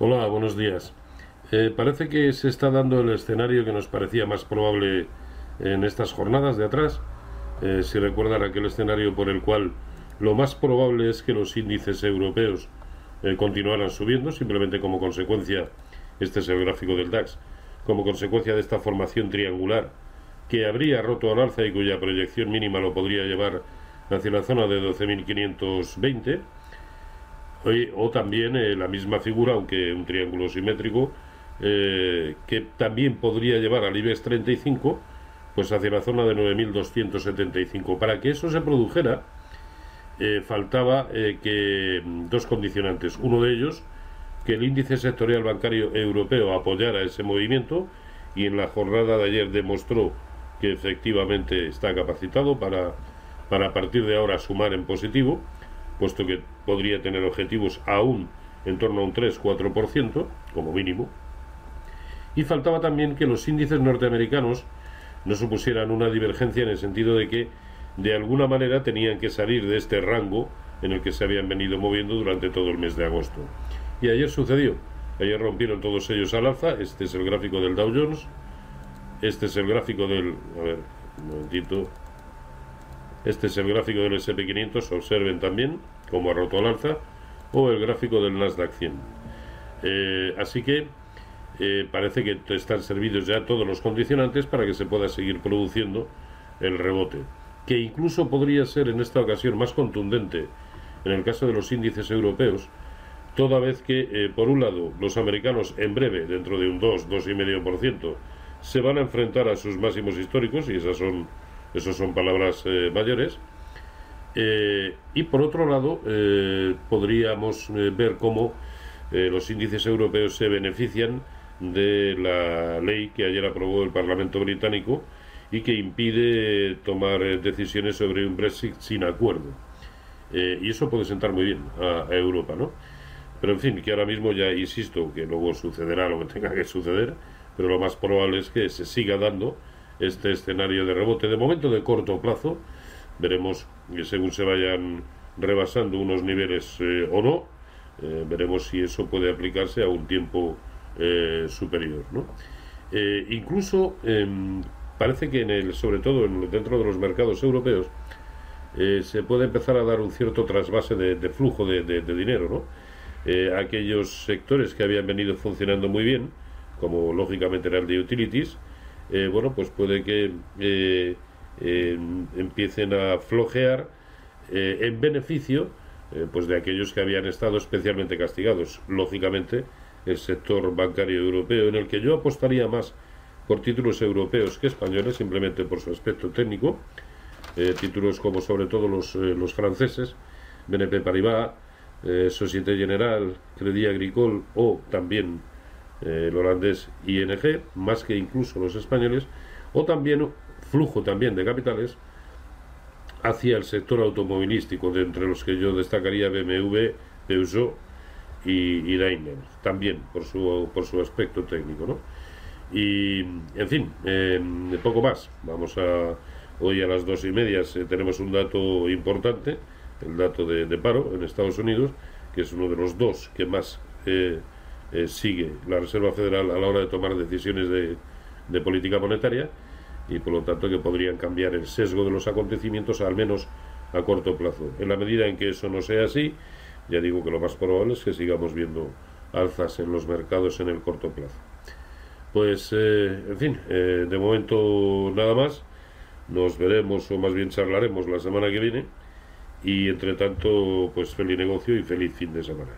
Hola, buenos días. Eh, parece que se está dando el escenario que nos parecía más probable en estas jornadas de atrás. Eh, si recuerdan aquel escenario por el cual lo más probable es que los índices europeos eh, continuaran subiendo, simplemente como consecuencia, este es el gráfico del DAX, como consecuencia de esta formación triangular que habría roto al alza y cuya proyección mínima lo podría llevar hacia la zona de 12.520 o también eh, la misma figura, aunque un triángulo simétrico, eh, que también podría llevar al IBEX 35 pues hacia la zona de 9.275. Para que eso se produjera, eh, faltaba que mm, dos condicionantes. Uno de ellos, que el índice sectorial bancario europeo apoyara ese movimiento y en la jornada de ayer demostró que efectivamente está capacitado para, para a partir de ahora sumar en positivo puesto que podría tener objetivos aún en torno a un 3-4% como mínimo. Y faltaba también que los índices norteamericanos no supusieran una divergencia en el sentido de que de alguna manera tenían que salir de este rango en el que se habían venido moviendo durante todo el mes de agosto. Y ayer sucedió. Ayer rompieron todos ellos al alza. Este es el gráfico del Dow Jones. Este es el gráfico del... A ver, un momentito. Este es el gráfico del SP500, observen también cómo ha roto al alza, o el gráfico del Nasdaq 100. Eh, así que eh, parece que están servidos ya todos los condicionantes para que se pueda seguir produciendo el rebote, que incluso podría ser en esta ocasión más contundente en el caso de los índices europeos, toda vez que, eh, por un lado, los americanos en breve, dentro de un 2, 2,5%, se van a enfrentar a sus máximos históricos, y esas son esas son palabras eh, mayores. Eh, y por otro lado, eh, podríamos ver cómo los índices europeos se benefician de la ley que ayer aprobó el Parlamento británico y que impide tomar decisiones sobre un Brexit sin acuerdo. y eso puede sentar muy bien a, a, Europa, ¿no? Pero en fin, que ahora mismo ya insisto que luego sucederá lo que tenga que suceder, pero lo más probable es que se siga dando este escenario de rebote. De momento de corto plazo, veremos que según se vayan rebasando unos niveles eh, o no, eh, veremos si eso puede aplicarse a un tiempo eh, superior. ¿no? incluso em, parece que en el, sobre todo en, dentro de los mercados europeos se puede empezar a dar un cierto trasvase de, flujo de, de, dinero. ¿no? aquellos sectores que habían venido funcionando muy bien, como lógicamente era el de utilities, eh, bueno, pues puede que eh, empiecen a flojear eh, en beneficio pues de aquellos que habían estado especialmente castigados. Lógicamente, el sector bancario europeo, en el que yo apostaría más por títulos europeos que españoles, simplemente por su aspecto técnico, títulos como sobre todo los, los franceses, BNP Paribas, Societe Generale, Crédit Agricole o también el holandés ING, más que incluso los españoles, o también flujo también de capitales hacia el sector automovilístico, de entre los que yo destacaría BMW, Peugeot y, Daimler, también por su, por su aspecto técnico. ¿no? Y, en fin, eh, poco más. Vamos a, hoy a las dos y media tenemos un dato importante, el dato de, paro en Estados Unidos, que es uno de los dos que más... Eh, eh, sigue la Reserva Federal a la hora de tomar decisiones de, política monetaria y por lo tanto que podrían cambiar el sesgo de los acontecimientos al menos a corto plazo. En la medida en que eso no sea así, ya digo que lo más probable es que sigamos viendo alzas en los mercados en el corto plazo. Pues, eh, en fin, eh, de momento nada más. Nos veremos o más bien charlaremos la semana que viene. Y entre tanto, pues feliz negocio y feliz fin de semana.